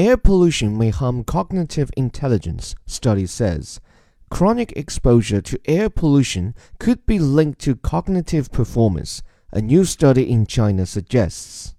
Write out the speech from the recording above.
Air pollution may harm cognitive intelligence, study says. Chronic exposure to air pollution could be linked to cognitive performance, a new study in China suggests.